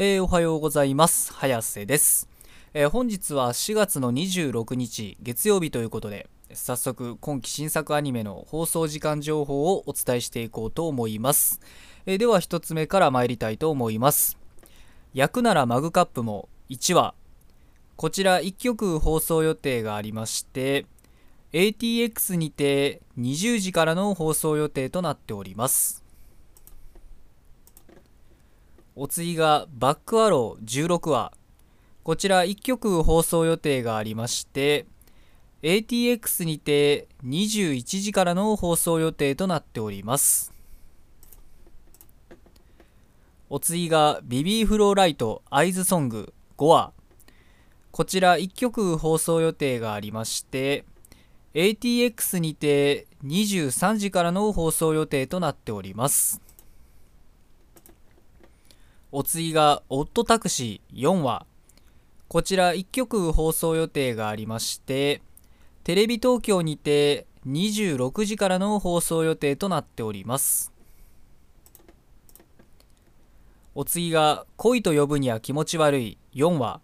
えー、おはようございます。早瀬です、えー、本日は4月の26日月曜日ということで早速今期新作アニメの放送時間情報をお伝えしていこうと思います、えー、では1つ目から参りたいと思います。焼くならマグカップも1話。こちら1曲放送予定がありまして ATX にて20時からの放送予定となっております。お次がバックアロー16話。こちら1曲放送予定がありまして ATX にて21時からの放送予定となっております。お次がビビーフローライトアイズソング5話。こちら1曲放送予定がありまして ATX にて23時からの放送予定となっております。お次がオットタクシー4話。こちら1曲放送予定がありましてテレビ東京にて26時からの放送予定となっております。お次が恋と呼ぶには気持ち悪い4話。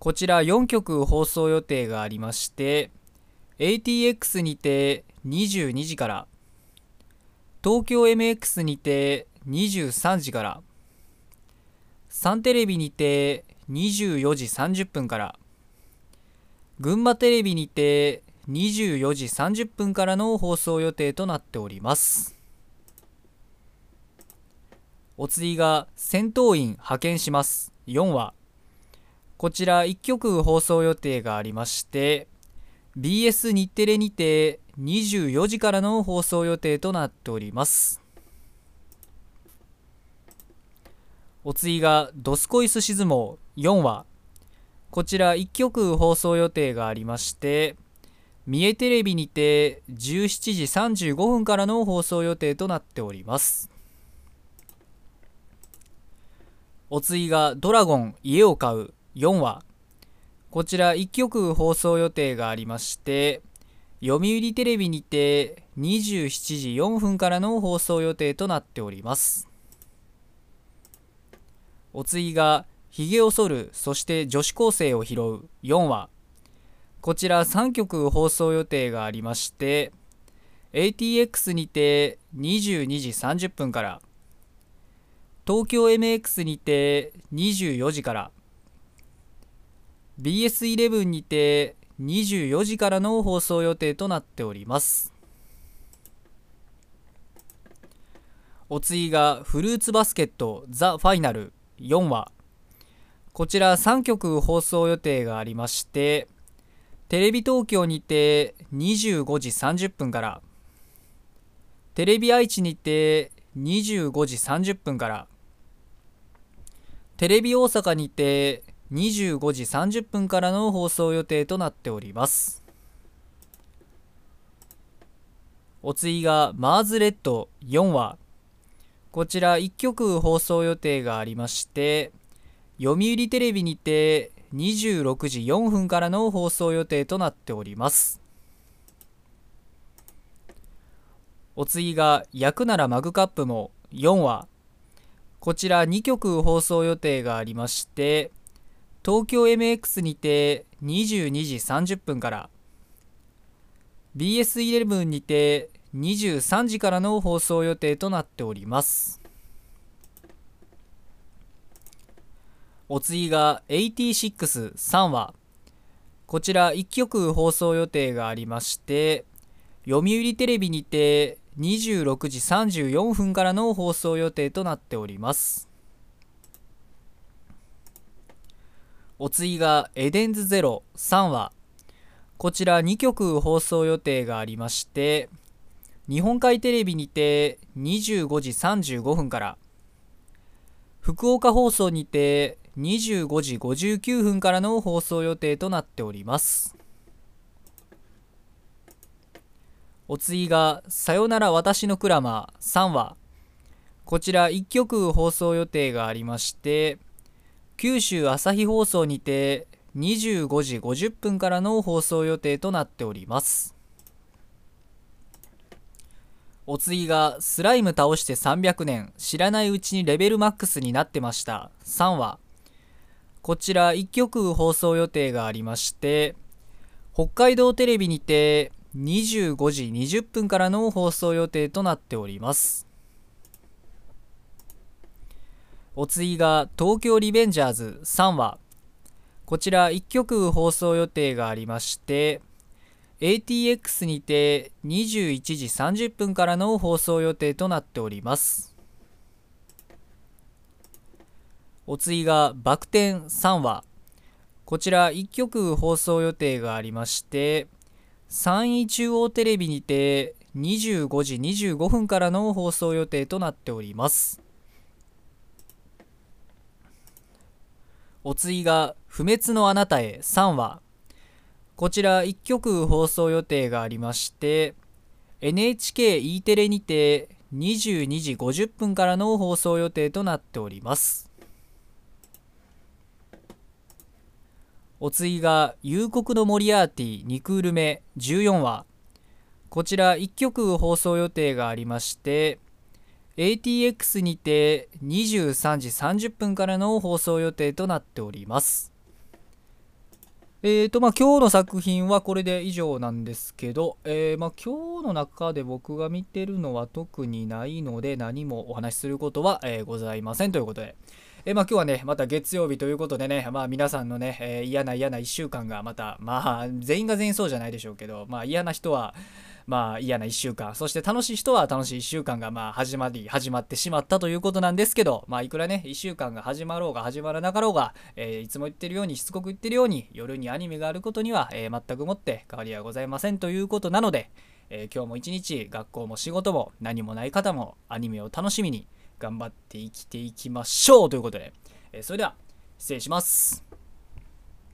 こちら4曲放送予定がありまして ATX にて22時から東京 MX にて23時からサンテレビにて24時30分から。群馬テレビにて24時30分からの放送予定となっております。お次が戦闘員派遣します。4話。こちら1曲放送予定がありまして BS 日テレにて24時からの放送予定となっております。お次が「ドスコイスシズモ4話こちら1曲放送予定がありまして三重テレビにて17時35分からの放送予定となっております。お次が「ドラゴン家を買う」4話こちら1曲放送予定がありまして読売テレビにて27時4分からの放送予定となっております。お次がひげを剃るそして女子高生を拾う。4話こちら3曲放送予定がありまして ATX にて22時30分から。東京 MX にて24時から。BS11 にて24時からの放送予定となっております。お次がフルーツバスケットザ・ファイナル。4話。こちら3曲放送予定がありましてテレビ東京にて25時30分からテレビ愛知にて25時30分からテレビ大阪にて25時30分からの放送予定となっております。お次がマーズレッド4話。こちら1曲放送予定がありまして読売テレビにて26時4分からの放送予定となっております。お次が「焼くならマグカップ」も4話。こちら2曲放送予定がありまして東京 MX にて22時30分から BS11 にて23時からの放送予定となっております。お次が863話こちら1曲放送予定がありまして読売テレビにて26時34分からの放送予定となっております。お次がエデンズゼロ3話こちら2曲放送予定がありまして日本海テレビにて25時35分から福岡放送にて25時59分からの放送予定となっております。お次が「さよなら私のクラマー」3話こちら1曲放送予定がありまして九州朝日放送にて25時50分からの放送予定となっております。お次がスライム倒して300年知らないうちにレベルマックスになってました。3話こちら1曲放送予定がありまして北海道テレビにて25時20分からの放送予定となっております。お次が東京リベンジャーズ。3話こちら1曲放送予定がありまして ATX にて21時30分からの放送予定となっております。お次がバク転3話。こちら1曲放送予定がありまして3位中央テレビにて25時25分からの放送予定となっております。お次が「不滅のあなたへ」3話。こちら1曲放送予定がありまして NHKE テレにて22時50分からの放送予定となっております。お次が「夕刻のモリアーティ2クール目14話」こちら1曲放送予定がありまして ATX にて23時30分からの放送予定となっております。えーとまあ、今日の作品はこれで以上なんですけど、えー、まあ、今日の中で僕が見てるのは特にないので何もお話しすることは、えー、ございませんということで、えー、まあ、今日はねまた月曜日ということでね、まあ、皆さんのね、え嫌な嫌な1週間がまたまあ全員が全員そうじゃないでしょうけど、まあ、嫌な人はまあ嫌な1週間、そして楽しい人は楽しい1週間がまあ始まり、始まってしまったということなんですけど、まあいくらね、1週間が始まろうが始まらなかろうが、えー、いつも言ってるように、しつこく言ってるように、夜にアニメがあることには、えー、全くもって変わりはございませんということなので、えー、今日も一日学校も仕事も何もない方もアニメを楽しみに頑張って生きていきましょうということで、えそれでは失礼します。